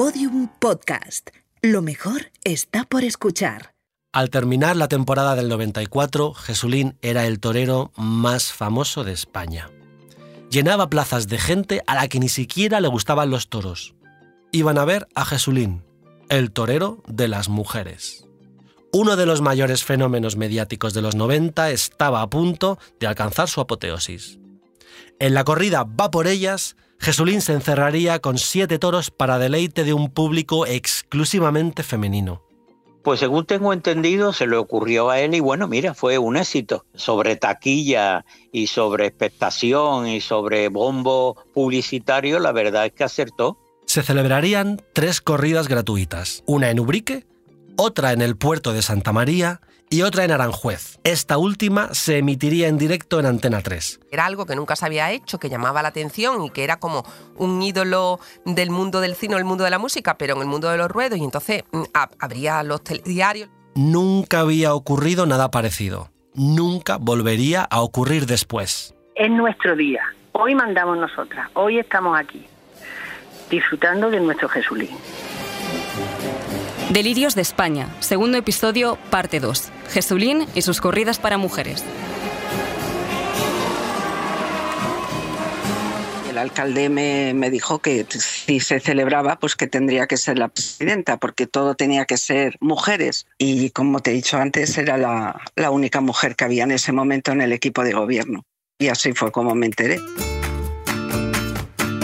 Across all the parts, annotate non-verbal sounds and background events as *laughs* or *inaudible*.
Podium Podcast. Lo mejor está por escuchar. Al terminar la temporada del 94, Jesulín era el torero más famoso de España. Llenaba plazas de gente a la que ni siquiera le gustaban los toros. Iban a ver a Jesulín, el torero de las mujeres. Uno de los mayores fenómenos mediáticos de los 90 estaba a punto de alcanzar su apoteosis. En la corrida Va por ellas, Jesulín se encerraría con siete toros para deleite de un público exclusivamente femenino. Pues según tengo entendido, se le ocurrió a él y bueno, mira, fue un éxito. Sobre taquilla y sobre expectación y sobre bombo publicitario, la verdad es que acertó. Se celebrarían tres corridas gratuitas, una en Ubrique, otra en el puerto de Santa María y otra en Aranjuez. Esta última se emitiría en directo en Antena 3. Era algo que nunca se había hecho, que llamaba la atención y que era como un ídolo del mundo del cine, el mundo de la música, pero en el mundo de los ruedos y entonces mm, habría los telediarios. Nunca había ocurrido nada parecido. Nunca volvería a ocurrir después. Es nuestro día. Hoy mandamos nosotras. Hoy estamos aquí, disfrutando de nuestro Jesulín. Delirios de España, segundo episodio, parte 2. Jesulín y sus corridas para mujeres. El alcalde me, dijo que si se celebraba, pues que tendría que ser la presidenta, porque todo tenía que ser mujeres. Y como te he dicho antes, era la, la única mujer que había en ese momento en el equipo de gobierno. Y así fue como me enteré.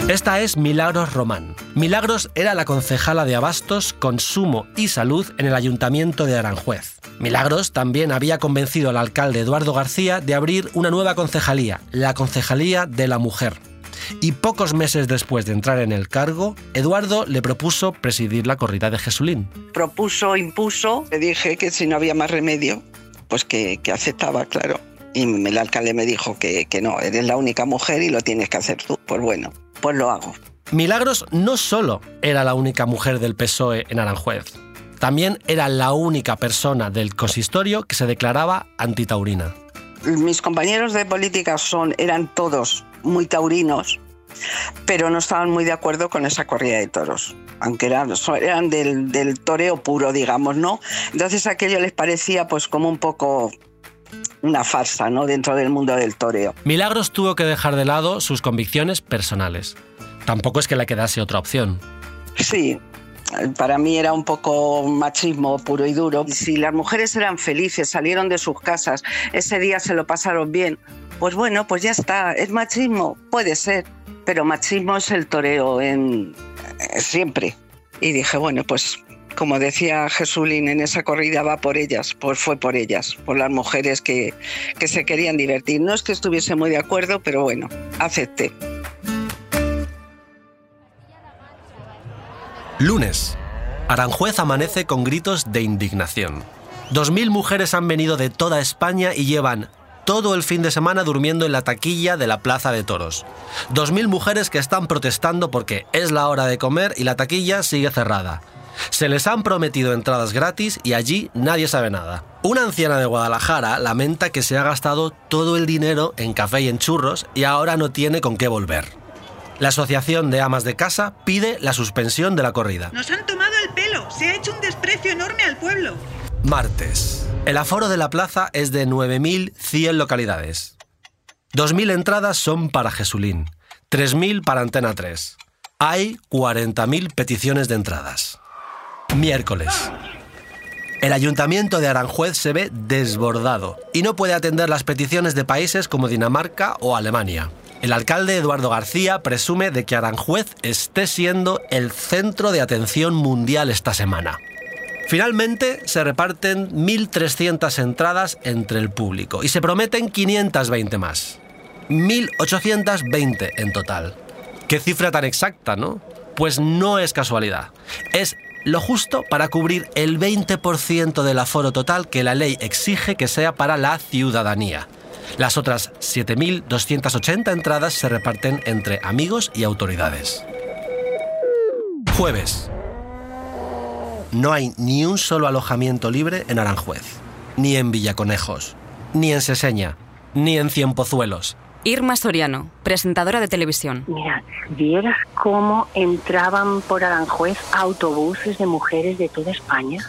Esta es Milagros Román. Milagros era la concejala de Abastos, Consumo y Salud en el Ayuntamiento de Aranjuez. Milagros también había convencido al alcalde Eduardo García de abrir una nueva concejalía, la Concejalía de la Mujer. Y pocos meses después de entrar en el cargo, Eduardo le propuso presidir la corrida de Jesulín. Propuso, impuso, le dije que si no había más remedio, pues que, aceptaba, claro. Y el alcalde me dijo que, que no, eres la única mujer y lo tienes que hacer tú. Pues bueno, pues lo hago. Milagros no solo era la única mujer del PSOE en Aranjuez, también era la única persona del consistorio que se declaraba antitaurina. Mis compañeros de política son, eran todos muy taurinos, pero no estaban muy de acuerdo con esa corrida de toros, aunque eran, eran del, del toreo puro, digamos, ¿no? Entonces aquello les parecía pues como un poco una farsa ¿no? dentro del mundo del toreo. Milagros tuvo que dejar de lado sus convicciones personales. Tampoco es que le quedase otra opción. Sí, para mí era un poco machismo puro y duro. Si las mujeres eran felices, salieron de sus casas, ese día se lo pasaron bien, pues bueno, pues ya está. ¿Es machismo? Puede ser, pero machismo es el toreo en siempre. Y dije, bueno, pues como decía Jesulín en esa corrida, va por ellas, fue por ellas, por las mujeres que se querían divertir. No es que estuviese muy de acuerdo, pero bueno, acepté. Lunes. Aranjuez amanece con gritos de indignación. Dos mil mujeres han venido de toda España y llevan todo el fin de semana durmiendo en la taquilla de la Plaza de Toros. Dos mil mujeres que están protestando porque es la hora de comer y la taquilla sigue cerrada. Se les han prometido entradas gratis y allí nadie sabe nada. Una anciana de Guadalajara lamenta que se ha gastado todo el dinero en café y en churros y ahora no tiene con qué volver. La Asociación de Amas de Casa pide la suspensión de la corrida. Nos han tomado el pelo, se ha hecho un desprecio enorme al pueblo. Martes. El aforo de la plaza es de 9.100 localidades. 2.000 entradas son para Jesulín, 3.000 para Antena 3. Hay 40.000 peticiones de entradas. Miércoles. El ayuntamiento de Aranjuez se ve desbordado y no puede atender las peticiones de países como Dinamarca o Alemania. El alcalde Eduardo García presume de que Aranjuez esté siendo el centro de atención mundial esta semana. Finalmente se reparten 1.300 entradas entre el público y se prometen 520 más. 1.820 en total. Qué cifra tan exacta, ¿no? Pues no es casualidad. Es lo justo para cubrir el 20% del aforo total que la ley exige que sea para la ciudadanía. Las otras 7.280 entradas se reparten entre amigos y autoridades. Jueves. No hay ni un solo alojamiento libre en Aranjuez, ni en Villaconejos, ni en Seseña, ni en Cienpozuelos. Irma Soriano, presentadora de televisión. Mira, vieras cómo entraban por Aranjuez autobuses de mujeres de toda España.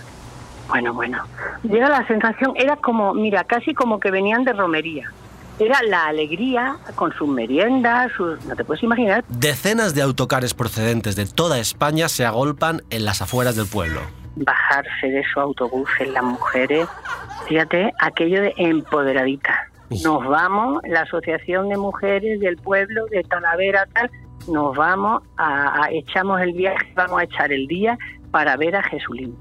Bueno, bueno. Era la sensación, era como, mira, casi como que venían de romería. Era la alegría con sus meriendas, sus, no te puedes imaginar. Decenas de autocares procedentes de toda España se agolpan en las afueras del pueblo. Bajarse de su autobús en las mujeres, fíjate, aquello de empoderadita. Nos vamos, la Asociación de Mujeres del Pueblo de Talavera, tal, nos vamos a, a- echamos el viaje, vamos a echar el día para ver a Jesulín.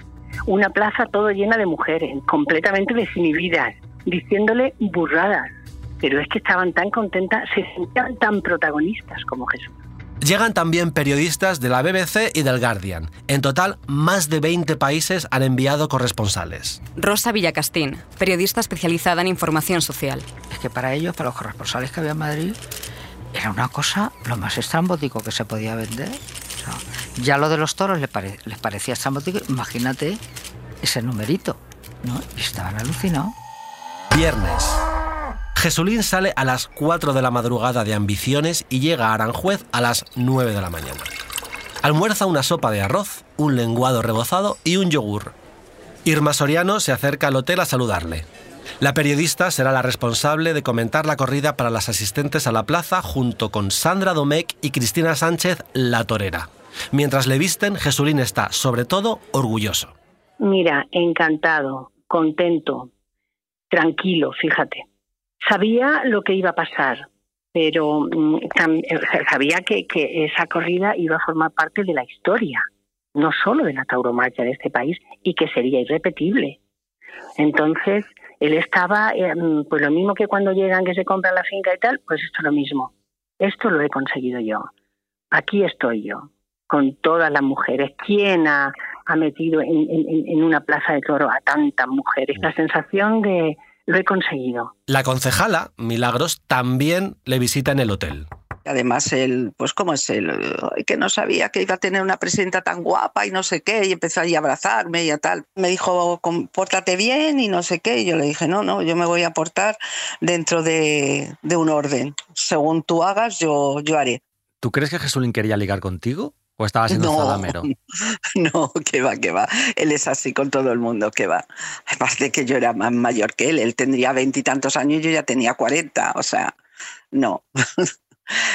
Una plaza todo llena de mujeres, completamente desinhibidas, diciéndole burradas. Pero es que estaban tan contentas, se sentían tan protagonistas como Jesús. Llegan también periodistas de la BBC y del Guardian. En total, más de 20 países han enviado corresponsales. Rosa Villacastín, periodista especializada en información social. Es que para ellos, para los corresponsales que había en Madrid, era una cosa lo más estrambótico que se podía vender. O sea, ya lo de los toros les, pare- les parecía estrambótico, imagínate ese numerito, ¿no? Y estaban alucinados. Viernes. Jesulín sale a las 4 de la madrugada de Ambiciones y llega a Aranjuez a las 9 de la mañana. Almuerza una sopa de arroz, un lenguado rebozado y un yogur. Irma Soriano se acerca al hotel a saludarle. La periodista será la responsable de comentar la corrida para las asistentes a la plaza junto con Sandra Domecq y Cristina Sánchez, la torera. Mientras le visten, Jesulín está, sobre todo, orgulloso. Mira, encantado, contento, tranquilo, fíjate. Sabía lo que iba a pasar, pero mm, eh, sabía que, que esa corrida iba a formar parte de la historia, no solo de la tauromaquia de este país, y que sería irrepetible. Entonces, él estaba, eh, mm, pues lo mismo que cuando llegan que se compran la finca y tal, pues esto es lo mismo. Esto lo he conseguido yo. Aquí estoy yo, con todas las mujeres. ¿Quién ha, ha metido en, en- en una plaza de toro a tantas mujeres? La sensación de lo he conseguido. La concejala, Milagros, también le visita en el hotel. Además, él, pues cómo es él, que no sabía que iba a tener una presidenta tan guapa y no sé qué, y empezó ahí a abrazarme y a tal. Me dijo, "Com- pórtate bien y no sé qué, y yo le dije, no, no, yo me voy a portar dentro de, de un orden. Según tú hagas, yo, yo haré. ¿Tú crees que Jesulín quería ligar contigo? ¿O estaba siendo No. zalamero? *laughs* No, que va, que va. Él es así con todo el mundo, que va. Aparte que yo era más mayor que él, él tendría veintitantos años y yo ya tenía cuarenta, o sea, no. *laughs*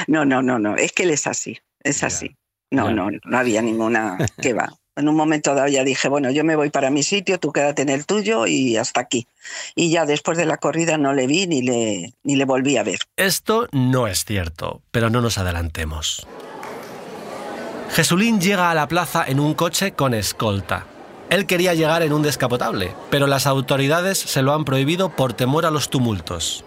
No, no, no, no, es que él es así, es así. No, no, no había ninguna, que va. *laughs* En un momento dado ya dije, bueno, yo me voy para mi sitio, tú quédate en el tuyo y hasta aquí. Y ya después de la corrida no le vi ni le, ni le volví a ver. Esto no es cierto, pero no nos adelantemos. Jesulín llega a la plaza en un coche con escolta. Él quería llegar en un descapotable, pero las autoridades se lo han prohibido por temor a los tumultos.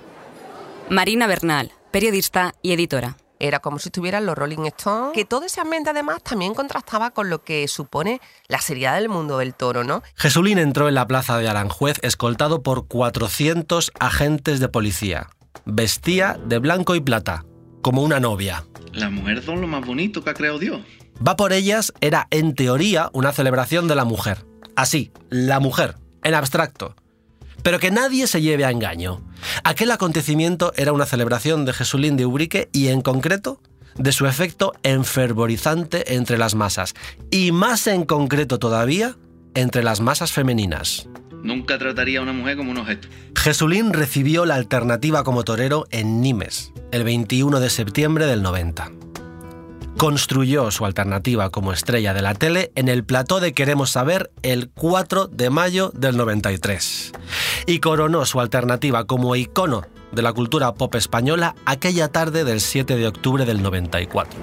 Marina Bernal, periodista y editora. Era como si estuvieran los Rolling Stones, que todo ese ambiente además también contrastaba con lo que supone la seriedad del mundo del toro, ¿no? Jesulín entró en la plaza de Aranjuez escoltado por 400 agentes de policía. Vestía de blanco y plata, como una novia. Las mujeres son lo más bonito que ha creado Dios. Va por ellas era, en teoría, una celebración de la mujer. Así, la mujer, en abstracto. Pero que nadie se lleve a engaño. Aquel acontecimiento era una celebración de Jesulín de Ubrique y, en concreto, de su efecto enfervorizante entre las masas. Y más en concreto todavía, entre las masas femeninas. Nunca trataría a una mujer como un objeto. Jesulín recibió la alternativa como torero en Nimes, el 21 de septiembre del 90. Construyó su alternativa como estrella de la tele en el plató de Queremos Saber el 4 de mayo del 93. Y coronó su alternativa como icono de la cultura pop española aquella tarde del 7 de octubre del 94.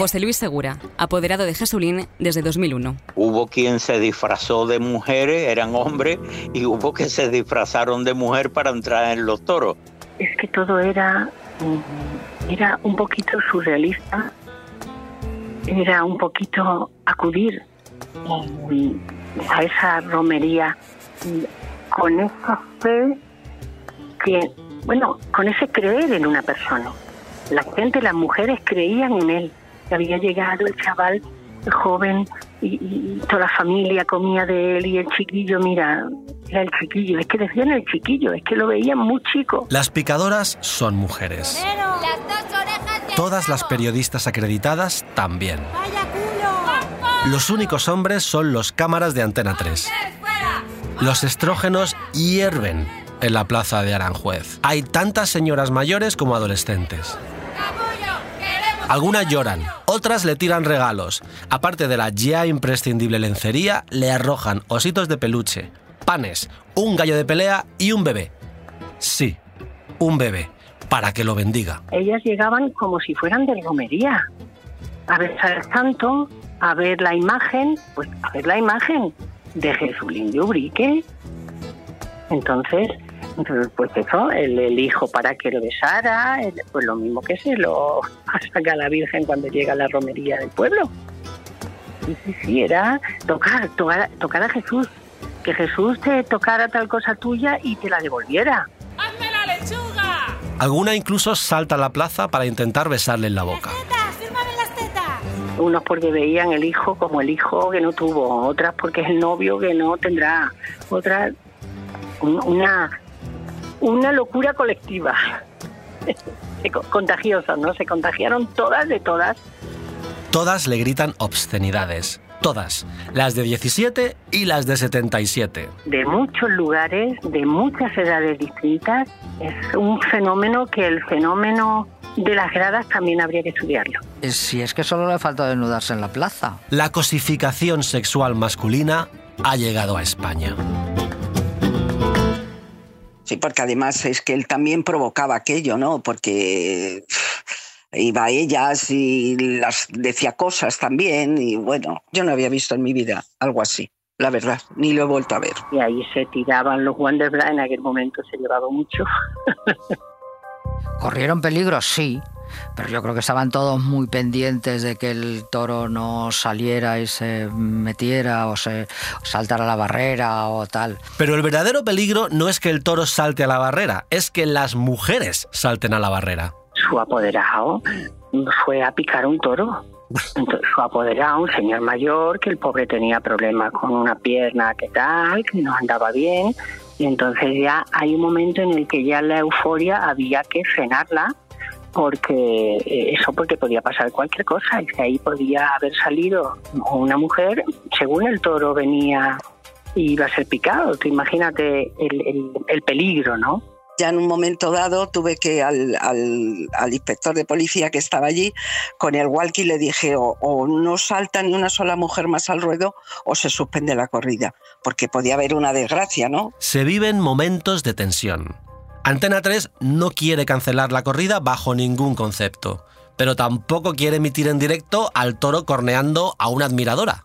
José Luis Segura, apoderado de Jesulín desde 2001. Hubo quien se disfrazó de mujeres, eran hombres, y hubo que se disfrazaron de mujer para entrar en los toros. Es que todo era, era un poquito surrealista, era un poquito acudir a esa romería con esa fe que, bueno, con ese creer en una persona. La gente, las mujeres creían en él. que Había llegado el chaval joven y, y toda la familia comía de él y el chiquillo, mira, era el chiquillo, es que decían el chiquillo, es que lo veían muy chico. Las picadoras son mujeres. Todas las periodistas acreditadas también. Los únicos hombres son los cámaras de Antena 3. Los estrógenos hierven en la plaza de Aranjuez. Hay tantas señoras mayores como adolescentes. Algunas lloran, otras le tiran regalos. Aparte de la ya imprescindible lencería, le arrojan ositos de peluche, panes, un gallo de pelea y un bebé. Sí, un bebé, para que lo bendiga. Ellas llegaban como si fueran de romería, a besar al santo, a ver la imagen, pues a ver la imagen de Jesulín de Ubrique. Entonces, pues eso, el, el hijo para que lo besara, el- pues lo mismo que se lo *laughs* saca a la Virgen cuando llega a la romería del pueblo. Sí, sí, sí, era tocar, tocar, tocar a Jesús. Que Jesús te tocara tal cosa tuya y te la devolviera. ¡Hazme la lechuga! Alguna incluso salta a la plaza para intentar besarle en la boca. ¡Tetas! ¡Fírmame las tetas! Unos porque veían el hijo como el hijo que no tuvo, otras porque es el novio que no tendrá, otras un- una, una locura colectiva. *laughs* Contagiosa, ¿no? Se contagiaron todas de todas. Todas le gritan obscenidades. Todas. Las de 17 y las de 77. de muchos lugares, de muchas edades distintas. Es un fenómeno que el fenómeno de las gradas también habría que estudiarlo. Si es que solo le falta desnudarse en la plaza. La cosificación sexual masculina ha llegado a España. Sí, porque además es que él también provocaba aquello, ¿no? Porque pff, iba a ellas y las decía cosas también y bueno, yo no había visto en mi vida algo así, la verdad, ni lo he vuelto a ver. Y ahí se tiraban los Wanderbra, en aquel momento se llevaba mucho. *laughs* ¿Corrieron peligro? Sí. Pero yo creo que estaban todos muy pendientes de que el toro no saliera y se metiera o se saltara la barrera o tal. Pero el verdadero peligro no es que el toro salte a la barrera, es que las mujeres salten a la barrera. Su apoderado fue a picar un toro. Entonces, su apoderado, un señor mayor, que el pobre tenía problemas con una pierna, que tal, que no andaba bien. Y entonces ya hay un momento en el que ya la euforia había que frenarla porque eh, eso porque podía pasar cualquier cosa y que ahí podía haber salido una mujer según el toro venía y iba a ser picado tú imagínate el, el- el peligro no Ya en un momento dado tuve que al, al- al inspector de policía que estaba allí, con el walkie le dije o, o no salta ni una sola mujer más al ruedo o se suspende la corrida, porque podía haber una desgracia, ¿no? Se viven momentos de tensión. Antena 3 no quiere cancelar la corrida bajo ningún concepto, pero tampoco quiere emitir en directo al toro corneando a una admiradora.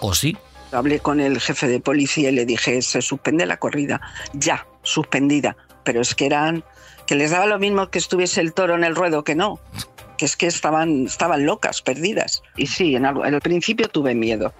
¿O sí? Hablé con el jefe de policía y le dije, se suspende la corrida, ya, suspendida. Pero es que eran, que les daba lo mismo que estuviese el toro en el ruedo que no, que es que estaban, estaban locas, perdidas. Y sí, en, algo- en el principio tuve miedo.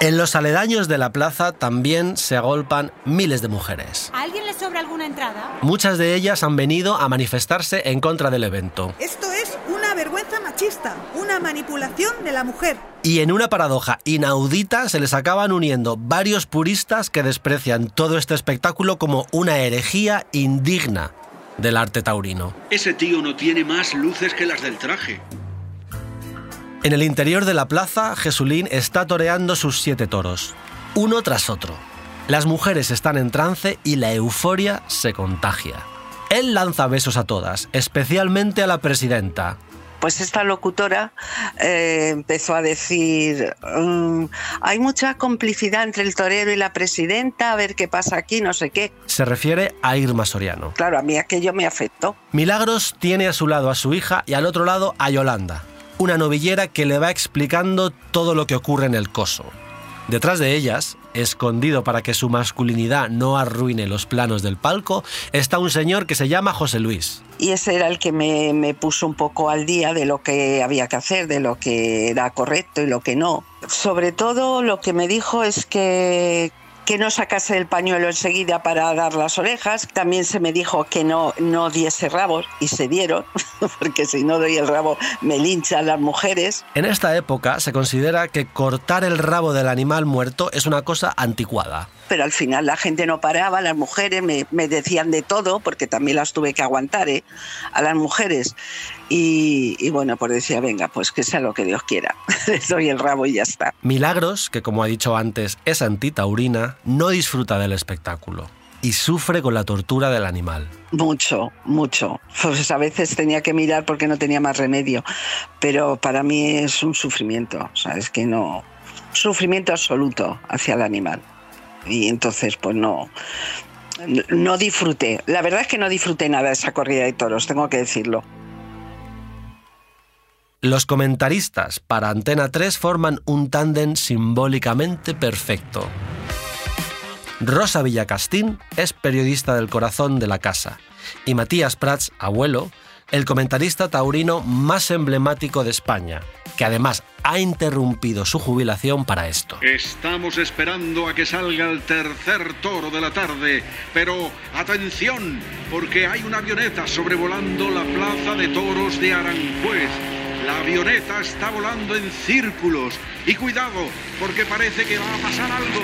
En los aledaños de la plaza también se agolpan miles de mujeres. ¿A alguien le sobra alguna entrada? Muchas de ellas han venido a manifestarse en contra del evento. Esto es una vergüenza machista, una manipulación de la mujer. Y en una paradoja inaudita se les acaban uniendo varios puristas que desprecian todo este espectáculo como una herejía indigna del arte taurino. Ese tío no tiene más luces que las del traje. En el interior de la plaza, Jesulín está toreando sus siete toros, uno tras otro. Las mujeres están en trance y la euforia se contagia. Él lanza besos a todas, especialmente a la presidenta. Pues esta locutora eh, empezó a decir, "Mm, hay mucha complicidad entre el torero y la presidenta, a ver qué pasa aquí, no sé qué. Se refiere a Irma Soriano. Claro, a mí aquello me afectó. Milagros tiene a su lado a su hija y al otro lado a Yolanda, una novillera que le va explicando todo lo que ocurre en el coso. Detrás de ellas, escondido para que su masculinidad no arruine los planos del palco, está un señor que se llama José Luis. Y ese era el que me, me puso un poco al día de lo que había que hacer, de lo que era correcto y lo que no. Sobre todo lo que me dijo es que, que no sacase el pañuelo enseguida para dar las orejas. También se me dijo que no, no diese rabos y se dieron, *laughs* porque si no doy el rabo me linchan las mujeres. En esta época se considera que cortar el rabo del animal muerto es una cosa anticuada pero al final la gente no paraba, las mujeres me, me, decían de todo, porque también las tuve que aguantar ¿eh? a las mujeres. Y, y, bueno, pues decía, venga, pues que sea lo que Dios quiera, *laughs* les doy el rabo y ya está. Milagros, que como ha dicho antes es antitaurina, no disfruta del espectáculo y sufre con la tortura del animal. Mucho, mucho. Pues a veces tenía que mirar porque no tenía más remedio, pero para mí es un sufrimiento, ¿sabes? Que no... Sufrimiento absoluto hacia el animal y entonces pues no, no disfruté. La verdad es que no disfruté nada de esa corrida de toros, tengo que decirlo. Los comentaristas para Antena 3 forman un tándem simbólicamente perfecto. Rosa Villacastín es periodista del corazón de la casa y Matías Prats, abuelo, el comentarista taurino más emblemático de España, que además ha interrumpido su jubilación para esto. Estamos esperando a que salga el tercer toro de la tarde, pero atención, porque hay una avioneta sobrevolando la plaza de toros de Aranjuez. La avioneta está volando en círculos. Y cuidado, porque parece que va a pasar algo.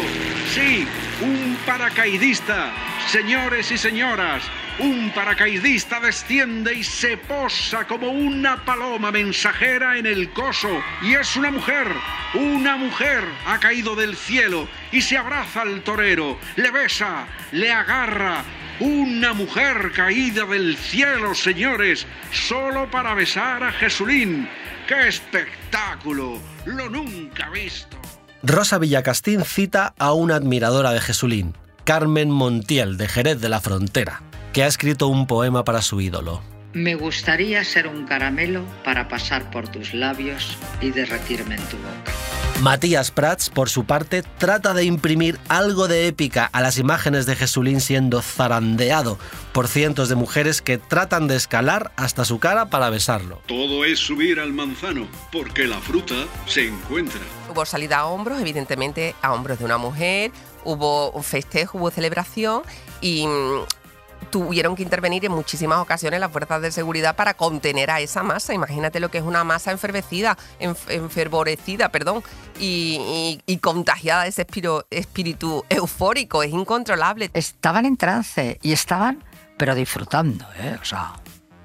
Sí, un paracaidista. Señores y señoras, un paracaidista desciende y se posa como una paloma mensajera en el coso. Y es una mujer, una mujer ha caído del cielo y se abraza al torero, le besa, le agarra. Una mujer caída del cielo, señores, solo para besar a Jesulín. ¡Qué espectáculo! Lo nunca visto. Rosa Villacastín cita a una admiradora de Jesulín, Carmen Montiel, de Jerez de la Frontera que ha escrito un poema para su ídolo. Me gustaría ser un caramelo para pasar por tus labios y derretirme en tu boca. Matías Prats, por su parte, trata de imprimir algo de épica a las imágenes de Jesulín siendo zarandeado por cientos de mujeres que tratan de escalar hasta su cara para besarlo. Todo es subir al manzano, porque la fruta se encuentra. Hubo salida a hombros, evidentemente a hombros de una mujer, hubo un festejo, hubo celebración y tuvieron que intervenir en muchísimas ocasiones las fuerzas de seguridad para contener a esa masa. Imagínate lo que es una masa enfervecida, enfervorecida, perdón, y, contagiada de ese espíritu, eufórico, es incontrolable. Estaban en trance y estaban, pero disfrutando, ¿eh? O sea,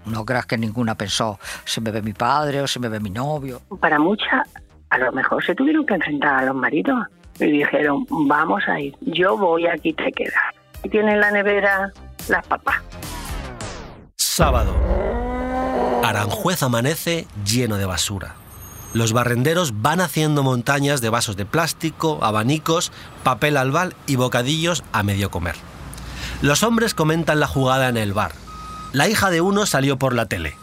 no creas que ninguna pensó, se me ve mi padre o se me ve mi novio. Para muchas, a lo mejor se tuvieron que enfrentar a los maridos y dijeron, vamos a ir, yo voy, aquí te quedas. Y tienen la nevera las papas. Sábado. Aranjuez amanece lleno de basura. Los barrenderos van haciendo montañas de vasos de plástico, abanicos, papel albal y bocadillos a medio comer. Los hombres comentan la jugada en el bar. La hija de uno salió por la tele.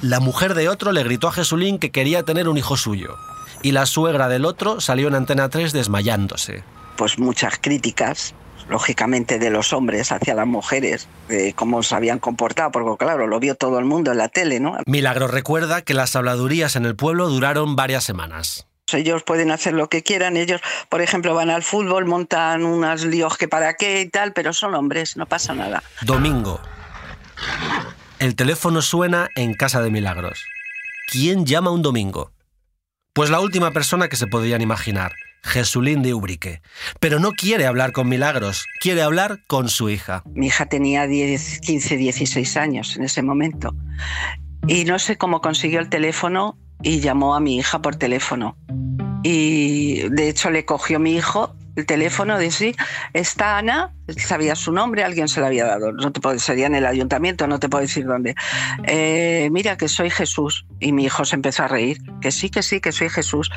La mujer de otro le gritó a Jesulín que quería tener un hijo suyo. Y la suegra del otro salió en Antena 3 desmayándose. Pues muchas críticas lógicamente de los hombres hacia las mujeres, de cómo se habían comportado, porque claro, lo vio todo el mundo en la tele, ¿no? Milagro recuerda que las habladurías en el pueblo duraron varias semanas. Ellos pueden hacer lo que quieran, ellos, por ejemplo, van al fútbol, montan unas líos que para qué y tal, pero son hombres, no pasa nada. Domingo. El teléfono suena en casa de Milagros. ¿Quién llama un domingo? Pues la última persona que se podían imaginar, Jesulín de Ubrique. Pero no quiere hablar con Milagros, quiere hablar con su hija. Mi hija tenía 10, 15, 16 años en ese momento. Y no sé cómo consiguió el teléfono y llamó a mi hija por teléfono. Y de hecho le cogió mi hijo el teléfono de sí, está Ana, sabía su nombre, alguien se lo había dado, no te puedo, sería en el ayuntamiento, no te puedo decir dónde. Eh, mira que soy Jesús. Y mi hijo se empezó a reír, que sí, que sí, que soy Jesús.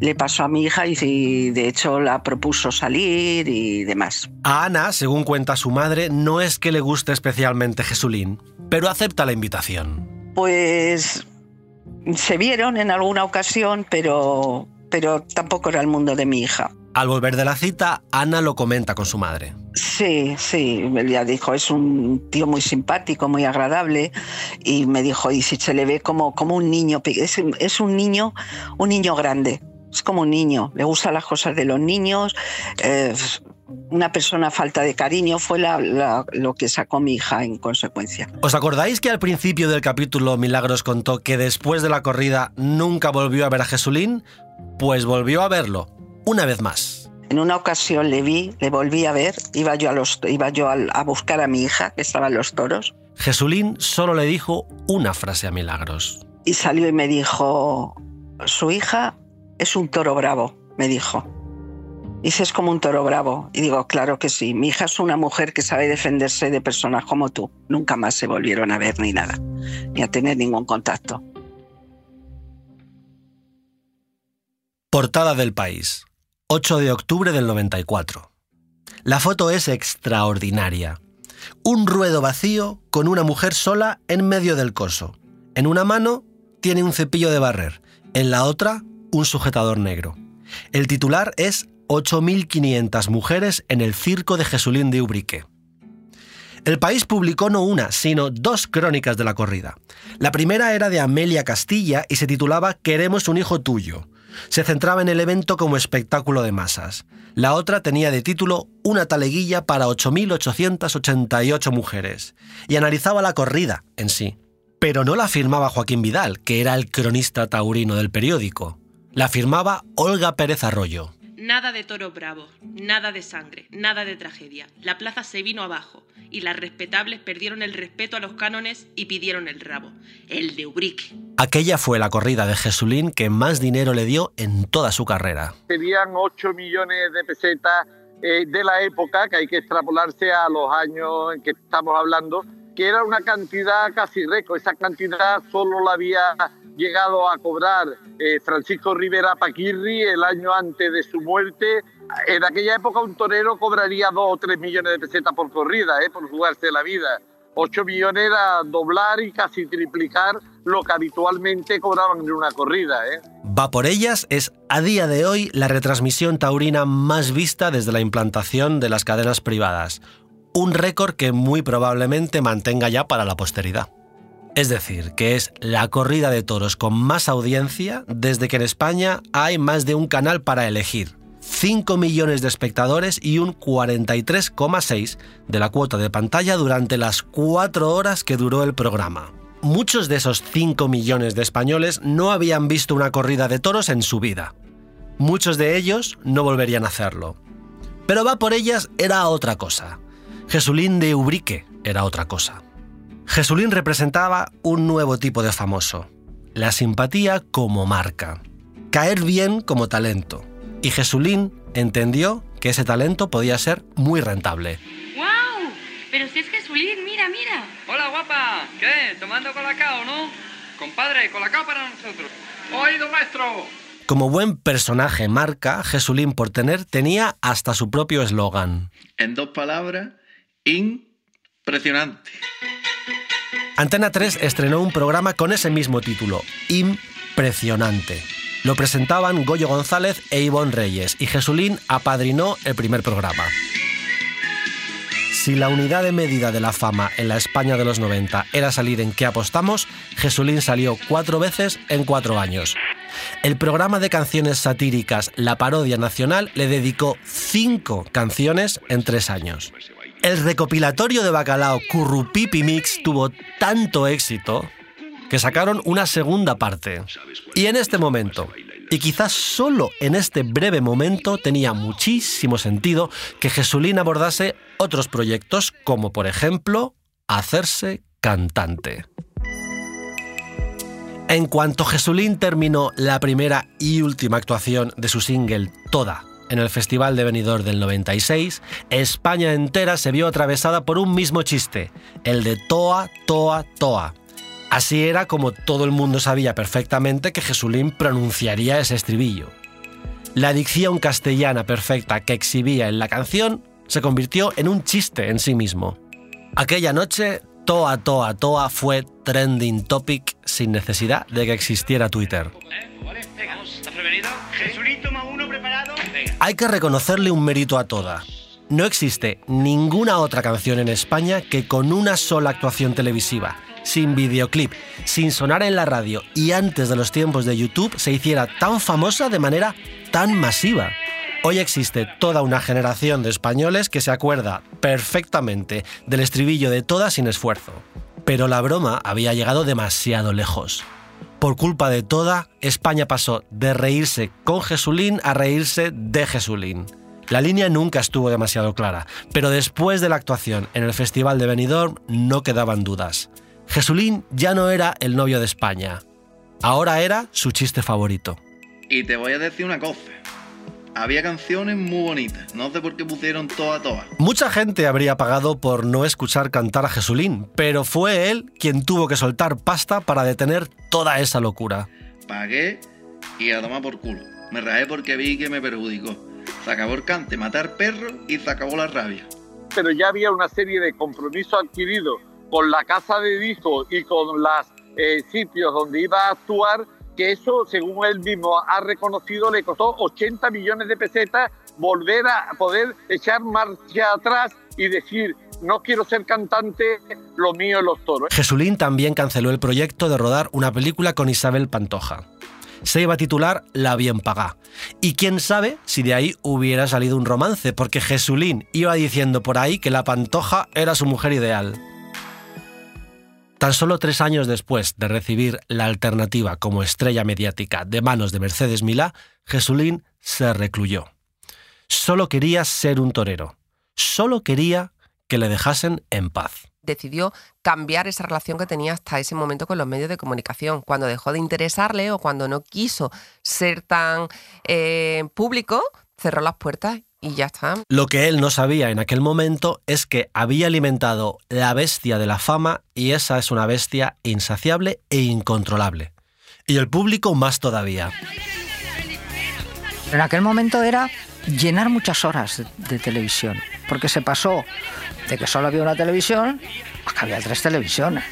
Le pasó a mi hija y de hecho la propuso salir y demás. A Ana, según cuenta su madre, no es que le guste especialmente Jesulín, pero acepta la invitación. Pues se vieron en alguna ocasión, pero, pero tampoco era el mundo de mi hija. Al volver de la cita, Ana lo comenta con su madre. Sí, sí, ella dijo, es un tío muy simpático, muy agradable, y me dijo, y si se le ve como, como un niño, es, es un niño, un niño grande, es como un niño, le gustan las cosas de los niños, eh, una persona falta de cariño fue la- la- lo que sacó mi hija en consecuencia. ¿Os acordáis que al principio del capítulo Milagros contó que después de la corrida nunca volvió a ver a Jesulín? Pues volvió a verlo, una vez más. En una ocasión le vi, le volví a ver, iba yo a, los, iba yo al- a buscar a mi hija que estaba en los toros Jesulín solo le dijo una frase a Milagros. y salió y me dijo, su hija es un toro bravo, me dijo. Dice, es como un toro bravo. Y digo, claro que sí, mi hija es una mujer que sabe defenderse de personas como tú. Nunca más se volvieron a ver ni nada, ni a tener ningún contacto. Portada del país. 8 de octubre del 94. La foto es extraordinaria. Un ruedo vacío con una mujer sola en medio del coso. En una mano tiene un cepillo de barrer, en la otra un sujetador negro. El titular es 8.500 mujeres en el circo de Jesulín de Ubrique. El país publicó no una, sino dos crónicas de la corrida. La primera era de Amelia Castilla y se titulaba Queremos un hijo tuyo. Se centraba en el evento como espectáculo de masas. La otra tenía de título Una taleguilla para 8.888 mujeres y analizaba la corrida en sí. Pero no la firmaba Joaquín Vidal, que era el cronista taurino del periódico. La firmaba Olga Pérez Arroyo. Nada de toro bravo, nada de sangre, nada de tragedia. La plaza se vino abajo y las respetables perdieron el respeto a los cánones y pidieron el rabo, el de Ubrique. Aquella fue la corrida de Jesulín que más dinero le dio en toda su carrera. serían 8 millones de pesetas eh, de la época, que hay que extrapolarse a los años en que estamos hablando, que era una cantidad casi récord. Esa cantidad solo la había llegado a cobrar eh, Francisco Rivera Paquirri el año antes de su muerte. En aquella época un torero cobraría 2 o 3 millones de pesetas por corrida, eh, por jugarse la vida. 8 millones era doblar y casi triplicar lo que habitualmente cobraban en una corrida. ¿eh? Va por ellas es a día de hoy la retransmisión taurina más vista desde la implantación de las cadenas privadas. Un récord que muy probablemente mantenga ya para la posteridad. Es decir, que es la corrida de toros con más audiencia desde que en España hay más de un canal para elegir. 5 millones de espectadores y un 43,6 de la cuota de pantalla durante las 4 horas que duró el programa. Muchos de esos 5 millones de españoles no habían visto una corrida de toros en su vida. Muchos de ellos no volverían a hacerlo. Pero va por ellas era otra cosa. Jesulín de Ubrique era otra cosa. Jesulín representaba un nuevo tipo de famoso, la simpatía como marca, caer bien como talento. Y Jesulín entendió que ese talento podía ser muy rentable. ¡Wow! Pero si es Jesulín, mira, mira. Hola, guapa. ¿Qué? ¿Tomando colacao, no? Compadre, colacao para nosotros. Oído, maestro. Como buen personaje marca, Jesulín por tener tenía hasta su propio eslogan. En dos palabras, impresionante. Antena 3 estrenó un programa con ese mismo título, Impresionante. Lo presentaban Goyo González e Ivonne Reyes y Jesulín apadrinó el primer programa. Si la unidad de medida de la fama en la España de los 90 era salir en qué apostamos, Jesulín salió cuatro veces en cuatro años. El programa de canciones satíricas La Parodia Nacional le dedicó cinco canciones en tres años. El recopilatorio de Bacalao Currupipi Mix tuvo tanto éxito que sacaron una segunda parte. Y en este momento, y quizás solo en este breve momento, tenía muchísimo sentido que Jesulín abordase otros proyectos, como por ejemplo, hacerse cantante. En cuanto Jesulín terminó la primera y última actuación de su single Toda en el Festival de Benidorm del 96, España entera se vio atravesada por un mismo chiste, el de Toa, Toa, Toa. Así era como todo el mundo sabía perfectamente que Jesulín pronunciaría ese estribillo. La dicción castellana perfecta que exhibía en la canción se convirtió en un chiste en sí mismo. Aquella noche, Toa Toa Toa fue trending topic sin necesidad de que existiera Twitter. Venga. Hay que reconocerle un mérito a Toda. No existe ninguna otra canción en España que con una sola actuación televisiva, sin videoclip, sin sonar en la radio y antes de los tiempos de YouTube se hiciera tan famosa de manera tan masiva. Hoy existe toda una generación de españoles que se acuerda perfectamente del estribillo de toda sin esfuerzo. Pero la broma había llegado demasiado lejos. Por culpa de toda, España pasó de reírse con Jesulín a reírse de Jesulín. La línea nunca estuvo demasiado clara, pero después de la actuación en el Festival de Benidorm no quedaban dudas. Jesulín ya no era el novio de España. Ahora era su chiste favorito. Y te voy a decir una cosa. Había canciones muy bonitas. No sé por qué pusieron toda todas. Mucha gente habría pagado por no escuchar cantar a Jesulín, pero fue él quien tuvo que soltar pasta para detener toda esa locura. Pagué y a tomar por culo. Me raé porque vi que me perjudicó. Se acabó el cante, matar perros y se acabó la rabia. Pero ya había una serie de compromisos adquiridos con la casa de discos y con los sitios donde iba a actuar que eso, según él mismo ha reconocido, le costó 80 millones de pesetas volver a poder echar marcha atrás y decir, no quiero ser cantante, lo mío es los toros. Jesulín también canceló el proyecto de rodar una película con Isabel Pantoja. Se iba a titular La Bien Pagá. Y quién sabe si de ahí hubiera salido un romance, porque Jesulín iba diciendo por ahí que la Pantoja era su mujer ideal. Tan solo tres años después de recibir la alternativa como estrella mediática de manos de Mercedes Milá, Jesulín se recluyó. Solo quería ser un torero. Solo quería que le dejasen en paz. Decidió cambiar esa relación que tenía hasta ese momento con los medios de comunicación. Cuando dejó de interesarle o cuando no quiso ser tan eh, público, cerró las puertas y ya está. Lo que él no sabía en aquel momento es que había alimentado la bestia de la fama y esa es una bestia insaciable e incontrolable. Y el público más todavía. En aquel momento era llenar muchas horas de, de televisión, porque se pasó de que solo había una televisión a que había tres televisiones.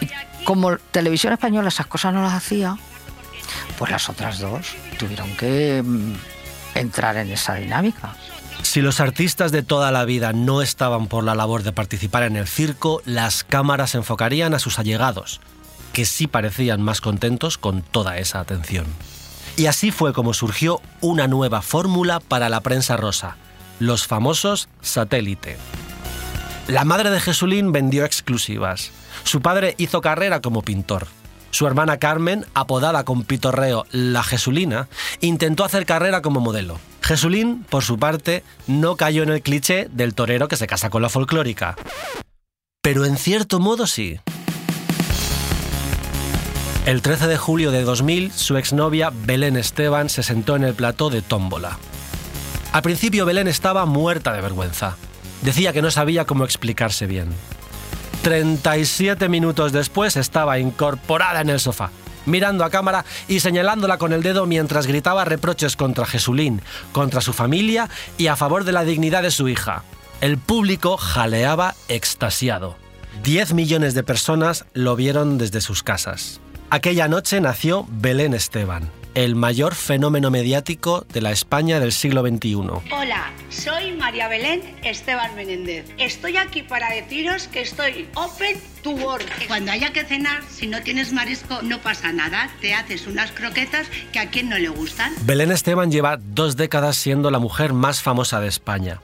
Y como televisión española esas cosas no las hacía, pues las otras dos tuvieron que mm, entrar en esa dinámica. Si los artistas de toda la vida no estaban por la labor de participar en el circo, las cámaras enfocarían a sus allegados, que sí parecían más contentos con toda esa atención. Y así fue como surgió una nueva fórmula para la prensa rosa, los famosos satélite. La madre de Jesulín vendió exclusivas. Su padre hizo carrera como pintor. Su hermana Carmen, apodada con pitorreo La Jesulina, intentó hacer carrera como modelo. Jesulín, por su parte, no cayó en el cliché del torero que se casa con la folclórica. Pero en cierto modo sí. El 13 de julio de 2000, su exnovia Belén Esteban se sentó en el plató de Tómbola. Al principio Belén estaba muerta de vergüenza. Decía que no sabía cómo explicarse bien. 37 minutos después estaba incorporada en el sofá, mirando a cámara y señalándola con el dedo mientras gritaba reproches contra Jesulín, contra su familia y a favor de la dignidad de su hija. El público jaleaba extasiado. 10 millones de personas lo vieron desde sus casas. Aquella noche nació Belén Esteban, el mayor fenómeno mediático de la España del siglo XXI. Hola, soy María Belén Esteban Menéndez. Estoy aquí para deciros que estoy open to work. Cuando haya que cenar, si no tienes marisco, no pasa nada. Te haces unas croquetas que a quien no le gustan. Belén Esteban lleva dos décadas siendo la mujer más famosa de España.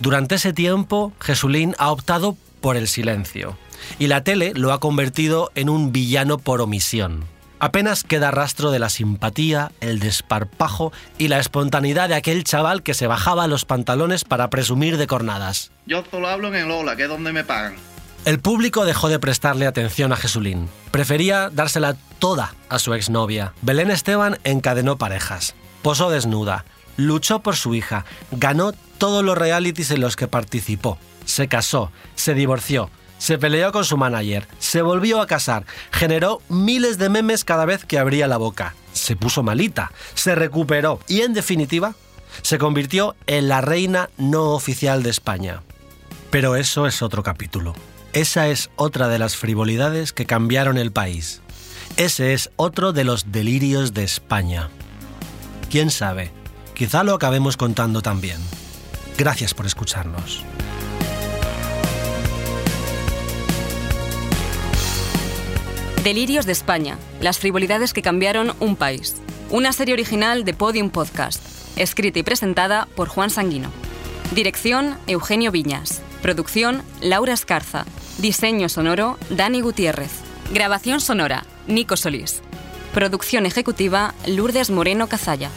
Durante ese tiempo, Jesulín ha optado por el silencio y la tele lo ha convertido en un villano por omisión. Apenas queda rastro de la simpatía, el desparpajo y la espontaneidad de aquel chaval que se bajaba los pantalones para presumir de cornadas. Yo solo hablo en el Ola, que es donde me pagan. El público dejó de prestarle atención a Jesulín. Prefería dársela toda a su exnovia. Belén Esteban encadenó parejas, posó desnuda, luchó por su hija, ganó todos los realities en los que participó, se casó, se divorció, se peleó con su manager, se volvió a casar, generó miles de memes cada vez que abría la boca, se puso malita, se recuperó y en definitiva se convirtió en la reina no oficial de España. Pero eso es otro capítulo. Esa es otra de las frivolidades que cambiaron el país. Ese es otro de los delirios de España. ¿Quién sabe? Quizá lo acabemos contando también. Gracias por escucharnos. Delirios de España, las frivolidades que cambiaron un país. Una serie original de Podium Podcast. escrita y presentada por Juan Sanguino. Dirección, Eugenio Viñas. Producción, Laura Escarza. Diseño sonoro, Dani Gutiérrez. Grabación sonora, Nico Solís. Producción ejecutiva, Lourdes Moreno Cazalla.